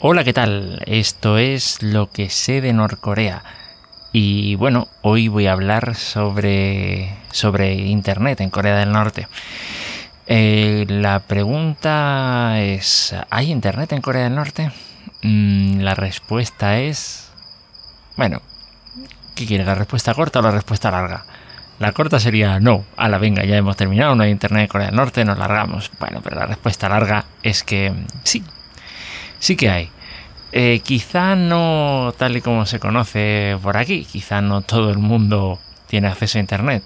Hola, ¿qué tal? Esto es lo que sé de Norcorea. Y bueno, hoy voy a hablar sobre, sobre Internet en Corea del Norte. Eh, la pregunta es, ¿hay Internet en Corea del Norte? Mm, la respuesta es... Bueno, ¿qué quiere? ¿La respuesta corta o la respuesta larga? La corta sería no, a la venga, ya hemos terminado, no hay internet en Corea del Norte, nos largamos. Bueno, pero la respuesta larga es que sí, sí que hay. Eh, quizá no tal y como se conoce por aquí, quizá no todo el mundo tiene acceso a internet.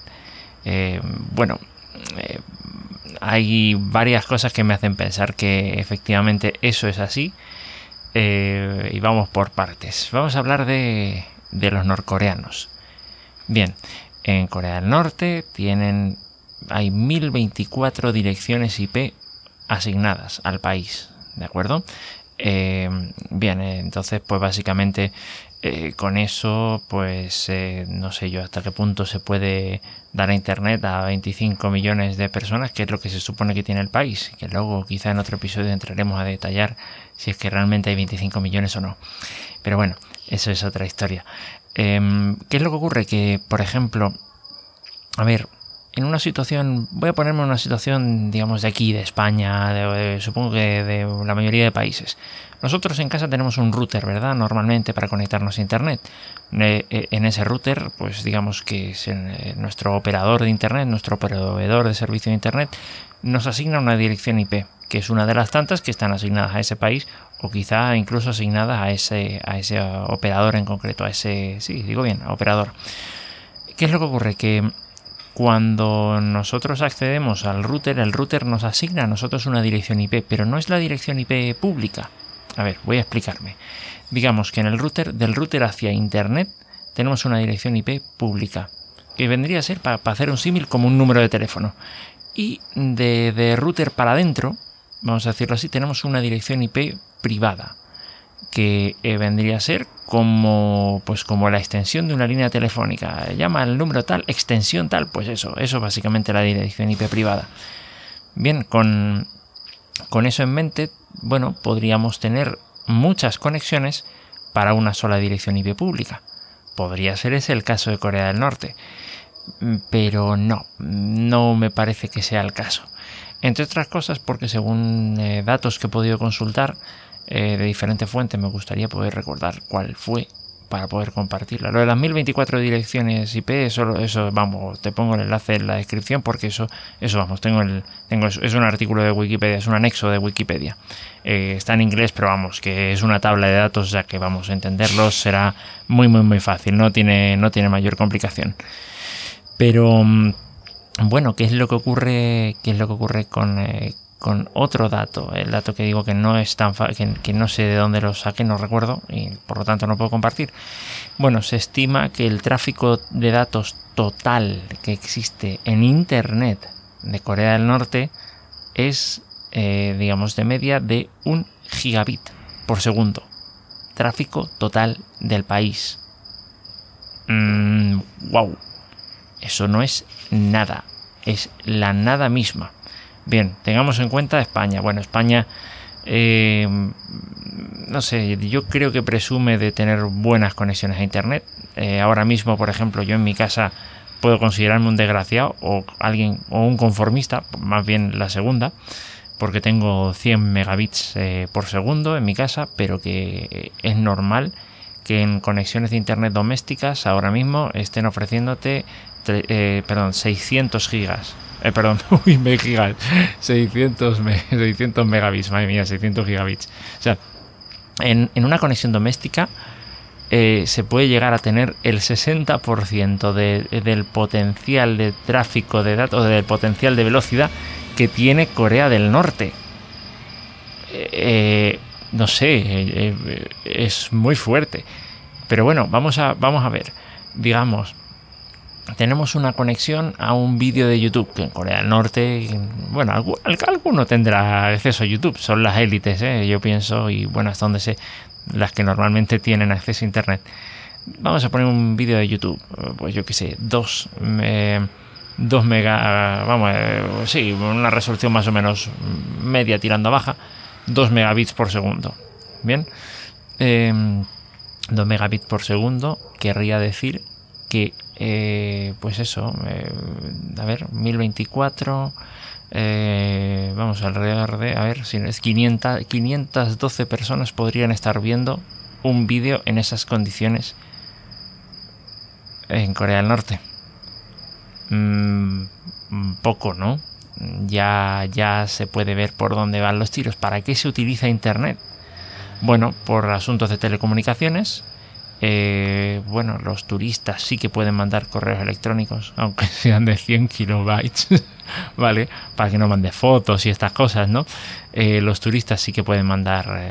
Eh, bueno, eh, hay varias cosas que me hacen pensar que efectivamente eso es así. y vamos por partes. Vamos a hablar de, de los norcoreanos. Bien, en Corea del Norte tienen hay 1024 direcciones IP asignadas al país, ¿de acuerdo? Eh, bien, eh, entonces pues básicamente eh, con eso pues no sé yo hasta qué punto se puede dar a internet a 25 millones de personas, que es lo que se supone que tiene el país, que luego quizá en otro episodio entraremos a detallar si es que realmente hay 25 millones o no. Pero bueno, eso es otra historia. Em, ¿Qué es lo que ocurre? Que, por ejemplo, a ver, en una situación, voy a ponerme en una situación, digamos, de aquí, de España, supongo que de la mayoría de países. Nosotros en casa tenemos un router, ¿verdad? Normalmente para conectarnos a Internet. Eh, eh, en ese router, pues digamos que es eh, nuestro operador de Internet, nuestro proveedor de servicio de Internet, nos asigna una dirección IP, que es una de las tantas que están asignadas a ese país o quizá incluso asignadas a ese, a ese operador en concreto, a ese, sí, digo bien, operador. ¿Qué es lo que ocurre? Que cuando nosotros accedemos al router, el router nos asigna a nosotros una dirección IP, pero no es la dirección IP pública. A ver, voy a explicarme. Digamos que en el router, del router hacia Internet, tenemos una dirección IP pública, que vendría a ser, para, hacer un símil, como un número de teléfono. Y de, de router para adentro, vamos a decirlo así, tenemos una dirección IP privada, que eh, vendría a ser como, pues como la extensión de una línea telefónica. Llama el número tal, extensión tal, pues eso, eso básicamente la dirección IP privada. Bien, con, con eso en mente, bueno, podríamos tener muchas conexiones para una sola dirección IP pública. Podría ser ese el caso de Corea del Norte. Pero no, no me parece que sea el caso. Entre otras cosas porque según eh, datos que he podido consultar, eh, de diferentes fuentes, me gustaría poder recordar cuál fue para poder compartirla. Lo de las 1024 direcciones IP, eso, eso vamos, te pongo el enlace en la descripción porque eso, eso vamos, tengo el, tengo es un artículo de Wikipedia, es un anexo de Wikipedia. Eh, está en inglés, pero vamos, que es una tabla de datos, ya que vamos a entenderlo, será muy muy muy fácil, no tiene, no tiene mayor complicación. Pero mm, bueno, ¿qué es lo que ocurre? ¿Qué es lo que ocurre con, eh, con otro dato, el dato que digo que no es tan que, que no sé de dónde lo saqué, no recuerdo y por lo tanto no puedo compartir. Bueno, se estima que el tráfico de datos total que existe en Internet de Corea del Norte es, eh, digamos, de media de un gigabit por segundo. Tráfico total del país. wow. Mm, Eso no es nada. Es la nada misma. Bien, tengamos en cuenta España. Bueno, España, eh, no sé, yo creo que presume de tener buenas conexiones a Internet. Eh, ahora mismo, por ejemplo, yo en mi casa puedo considerarme un desgraciado o alguien o un conformista, más bien la segunda, porque tengo 100 megabits eh, por segundo en mi casa, pero que es normal que en conexiones de internet domésticas ahora mismo estén ofreciéndote perdón, 600 gigas eh, perdón, uy, gigas, 600, 600 megabits, madre mía, 600 gigabits. O sea, en, una conexión doméstica eh, se puede llegar a tener el 60% del potencial de tráfico de datos, del potencial de velocidad que tiene Corea del Norte. Eh, no sé, es muy fuerte. Pero bueno, vamos a, vamos a ver. Digamos, tenemos una conexión a un vídeo de YouTube que en Corea del Norte, bueno, alguno tendrá acceso a YouTube, son las élites, ¿eh? yo pienso, y bueno, hasta donde sé, las que normalmente tienen acceso a Internet. Vamos a poner un vídeo de YouTube, pues yo qué sé, dos, eh, dos mega, vamos, eh, sí, una resolución más o menos media tirando a baja, 2 megabits por segundo. Bien. 2 em, megabits por segundo querría decir que, eh, pues eso, eh, a ver, 1024, eh, vamos alrededor de, a ver, si es 500, 512 personas podrían estar viendo un vídeo en esas condiciones en Corea del Norte. Mm, poco, ¿no? Ya, ya se puede ver por dónde van los tiros. ¿Para qué se utiliza Internet? Bueno, por asuntos de telecomunicaciones. Eh, bueno, los turistas sí que pueden mandar correos electrónicos, aunque sean de 100 kilobytes, ¿vale? Para que no mande fotos y estas cosas, ¿no? Eh, los turistas sí que pueden mandar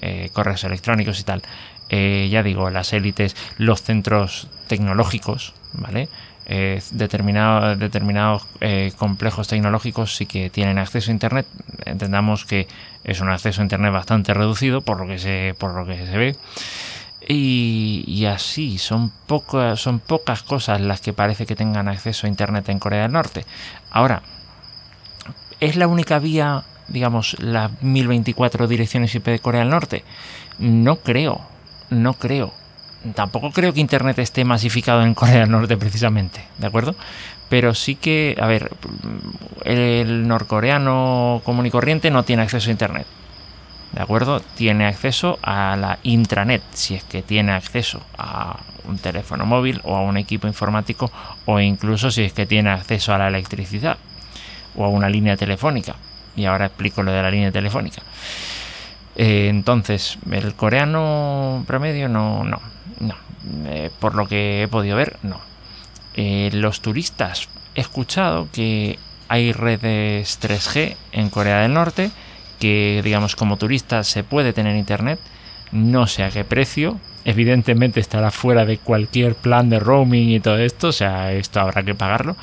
eh, correos electrónicos y tal. ya digo, las élites, los centros tecnológicos, ¿vale? Eh, determinados complejos tecnológicos sí que tienen acceso a Internet. Entendamos que es un acceso a Internet bastante reducido por lo que se, por lo que se ve. Y, así, son, pocas son pocas cosas las que parece que tengan acceso a Internet en Corea del Norte. Ahora, ¿es la única vía, digamos, las 1024 direcciones IP de Corea del Norte? No creo, no creo tampoco creo que Internet esté masificado en Corea del Norte precisamente, ¿de acuerdo? Pero sí que, a ver, el norcoreano común y corriente no tiene acceso a Internet, ¿de acuerdo? Tiene acceso a la intranet, si es que tiene acceso a un teléfono móvil o a un equipo informático o incluso si es que tiene acceso a la electricidad o a una línea telefónica. Y ahora explico lo de la línea telefónica. Eh, entonces, el coreano promedio no, no, no. Eh, por lo que he podido ver, no. Eh, los turistas, he escuchado que hay redes 3G en Corea del Norte, que digamos como turista se puede tener internet, no sé a qué precio, evidentemente estará fuera de cualquier plan de roaming y todo esto, o sea, esto habrá que pagarlo,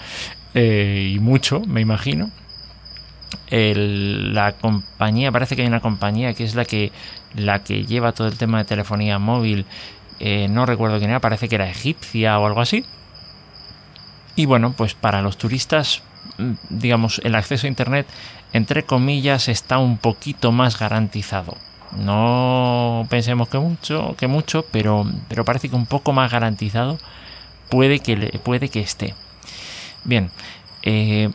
y mucho, me imagino la compañía, parece que hay una compañía que es la que, la que lleva todo el tema de telefonía móvil, eh, no recuerdo quién era, parece que era egipcia o algo así. Y bueno, pues para los turistas, digamos, el acceso a Internet, entre comillas, está un poquito más garantizado. No pensemos que mucho, que mucho, pero, pero parece que un poco más garantizado puede que, puede que esté. Bien, eh,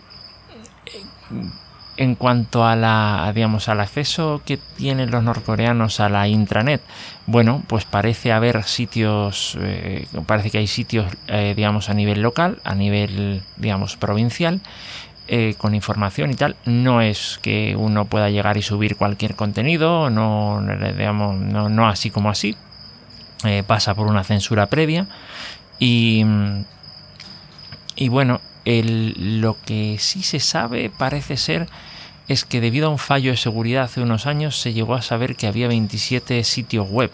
en cuanto a la, digamos, al acceso que tienen los norcoreanos a la intranet, bueno, pues parece haber sitios, eh, parece que hay sitios, eh, digamos, a nivel local, a nivel, digamos, provincial, eh, con información y tal. No es que uno pueda llegar y subir cualquier contenido, no, digamos, no, así como así. pasa por una censura previa y, y bueno, lo que sí se sabe parece ser es que debido a un fallo de seguridad hace unos años se llegó a saber que había 27 sitios web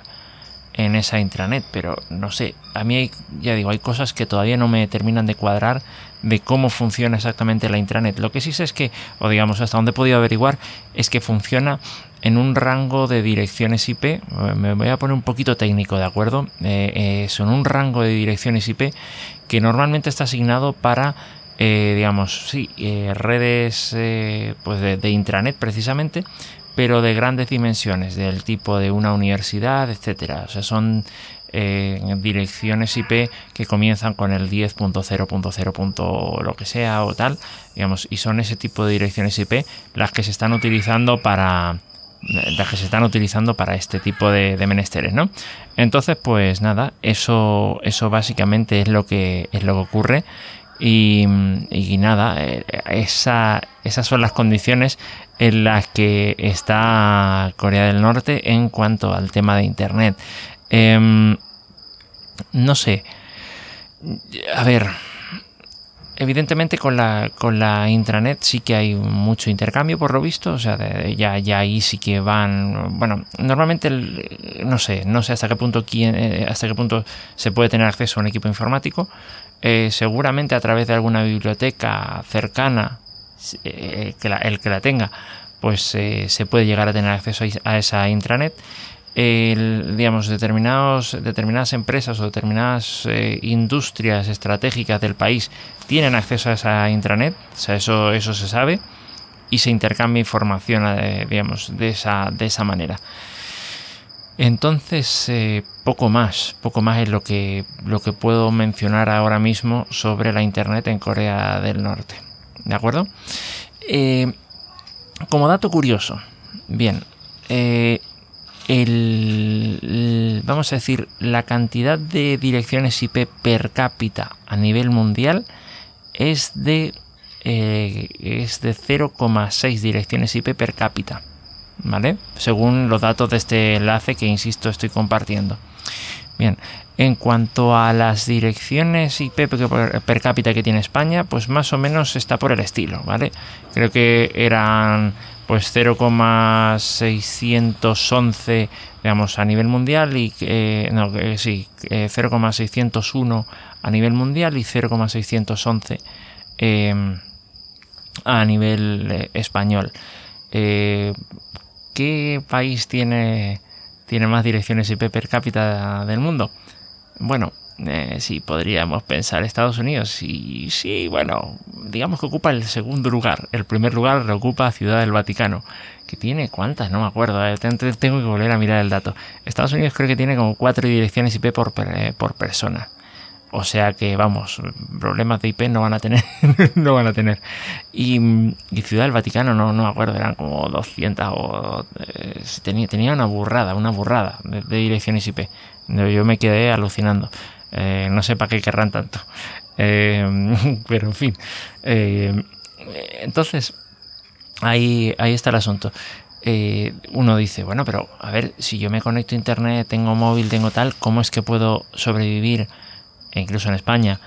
en esa intranet, pero no sé, a mí ya digo, hay cosas que todavía no me terminan de cuadrar de cómo funciona exactamente la intranet. Lo que sí sé es que, o digamos, hasta donde he podido averiguar, es que funciona en un rango de direcciones IP, me voy a poner un poquito técnico, ¿de acuerdo? Eh, eh, son un rango de direcciones IP que normalmente está asignado para eh, digamos, sí, eh, redes eh, pues de, intranet precisamente, pero de grandes dimensiones, del tipo de una universidad, etcétera. O sea, son direcciones IP que comienzan con el 10.0.0. lo que sea o tal, digamos, y son ese tipo de direcciones IP las que se están utilizando para las que se están utilizando para este tipo de, de, menesteres, ¿no? Entonces, pues nada, eso, eso básicamente es lo que es lo que ocurre y, nada, eh, esa, esas son las condiciones en las que está Corea del Norte en cuanto al tema de Internet. Em, no sé. A ver. Evidentemente con la, con la intranet sí que hay mucho intercambio por lo visto, o sea, ya, ya ahí sí que van, bueno, normalmente no sé, no sé hasta qué punto quién, eh, hasta qué punto se puede tener acceso a un equipo informático, eh, seguramente a través de alguna biblioteca cercana, eh, que el que la tenga, pues eh, se puede llegar a tener acceso a esa intranet. digamos, determinados, determinadas empresas o determinadas industrias estratégicas del país tienen acceso a esa intranet, o sea, eso, eso se sabe, y se intercambia información, digamos, de esa, de esa manera. Entonces, eh, poco más, poco más es lo que, lo que puedo mencionar ahora mismo sobre la Internet en Corea del Norte. ¿De acuerdo? Eh, como dato curioso, bien, eh, el, vamos a decir, la cantidad de direcciones IP per cápita a nivel mundial es de, es de 0,6 direcciones IP per cápita. ¿Vale? Según los datos de este enlace que, insisto, estoy compartiendo. Bien, en cuanto a las direcciones IP per cápita que tiene España, pues más o menos está por el estilo, ¿vale? Creo que eran pues 0,611 digamos a nivel mundial y eh, no, sí, 0,601 eh, a nivel mundial y 0,611 em, a nivel eh, español. ¿Qué país tiene, tiene más direcciones IP per cápita del mundo? Bueno, eh, sí, podríamos pensar Estados Unidos. Y sí, bueno, digamos que ocupa el segundo lugar. El primer lugar lo ocupa Ciudad del Vaticano, que tiene cuántas, no me acuerdo. Eh, tengo que volver a mirar el dato. Estados Unidos creo que tiene como cuatro direcciones IP por, eh, por persona. O sea que, vamos, problemas de IP no van a tener. no van a tener. Y, Ciudad del Vaticano, no, no me acuerdo, eran como 200 o. Eh, tenía, una burrada, una burrada de, direcciones IP. Yo me quedé alucinando. Eh, no sé para qué querrán tanto. Eh, pero en fin. entonces, ahí, ahí está el asunto. uno dice, bueno, pero a ver, si yo me conecto a internet, tengo móvil, tengo tal, ¿cómo es que puedo sobrevivir e incluso en España,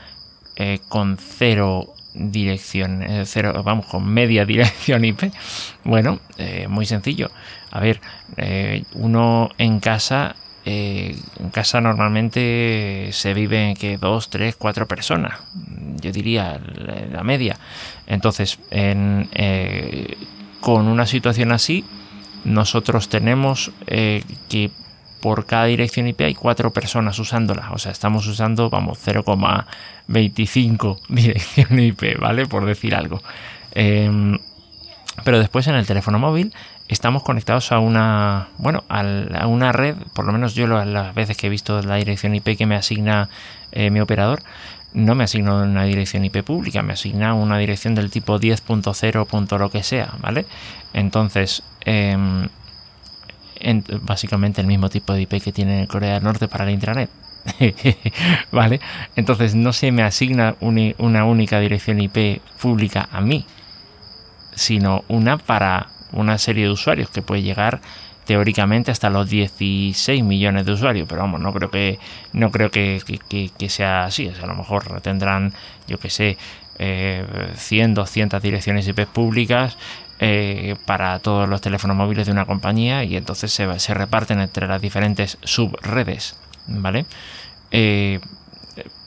eh, con cero dirección, eh, cero, vamos, con media dirección IP. Bueno, eh, muy sencillo. A ver, uno en casa, en casa normalmente se vive que dos, tres, cuatro personas. Yo diría la media. Entonces, con una situación así, nosotros tenemos que por cada dirección IP hay cuatro personas usándola. O sea, estamos usando, vamos, 0,25 dirección IP, ¿vale? Por decir algo. Em, pero después en el teléfono móvil estamos conectados a una, bueno, a una red, por lo menos yo las veces que he visto la dirección IP que me asigna eh, mi operador, no me asigna una dirección IP pública, me asigna una dirección del tipo 10.0. lo que sea, ¿vale? Entonces, em, básicamente el mismo tipo de IP que tiene Corea del Norte para la intranet. ¿Vale? Entonces no se me asigna una única dirección IP pública a mí, sino una para una serie de usuarios que puede llegar teóricamente hasta los 16 millones de usuarios, pero vamos, no creo que no creo que, sea así, a lo mejor tendrán, yo que sé, 100, eh, 200 direcciones IP públicas eh, para todos los teléfonos móviles de una compañía y entonces se, reparten entre las diferentes subredes, ¿vale? Eh,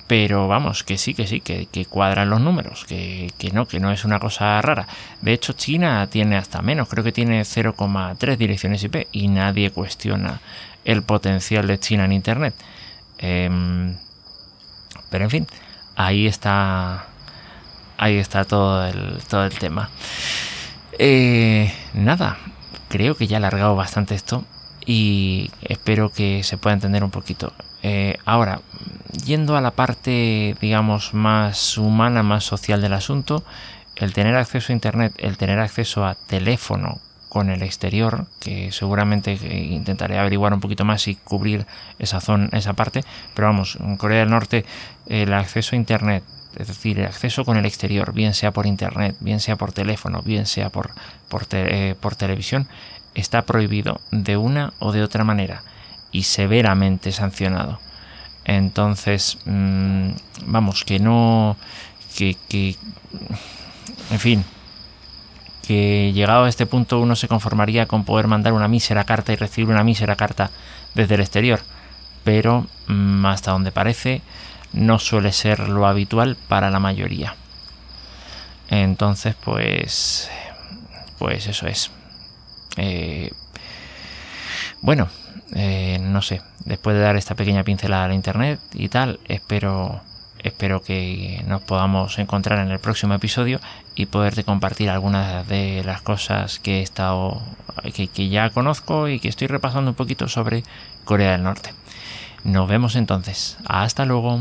pero vamos, que sí, que sí, que, cuadran los números, que, no, que no es una cosa rara. De hecho, China tiene hasta menos, creo que tiene 0,3 direcciones IP y nadie cuestiona el potencial de China en Internet. Em, pero en fin, ahí está, ahí está todo el, todo el tema. Eh, nada, creo que ya he alargado bastante esto y espero que se pueda entender un poquito. Eh, ahora, yendo a la parte, digamos, más humana, más social del asunto, el tener acceso a Internet, el tener acceso a teléfono con el exterior, que seguramente intentaré averiguar un poquito más y cubrir esa zona, esa parte, pero vamos, en Corea del Norte el acceso a Internet es decir, el acceso con el exterior, bien sea por internet, bien sea por teléfono, bien sea por, por, eh, televisión, está prohibido de una o de otra manera y severamente sancionado. Entonces, mm, vamos, que no, que, que, en fin, que llegado a este punto uno se conformaría con poder mandar una mísera carta y recibir una mísera carta desde el exterior. Pero mm, hasta donde parece, no suele ser lo habitual para la mayoría. Entonces, pues, pues eso es. Eh, bueno, eh, no sé. Después de dar esta pequeña pincelada a internet y tal, espero, espero que nos podamos encontrar en el próximo episodio y poderte compartir algunas de las cosas que he estado que, que ya conozco y que estoy repasando un poquito sobre Corea del Norte. Nos vemos entonces. Hasta luego.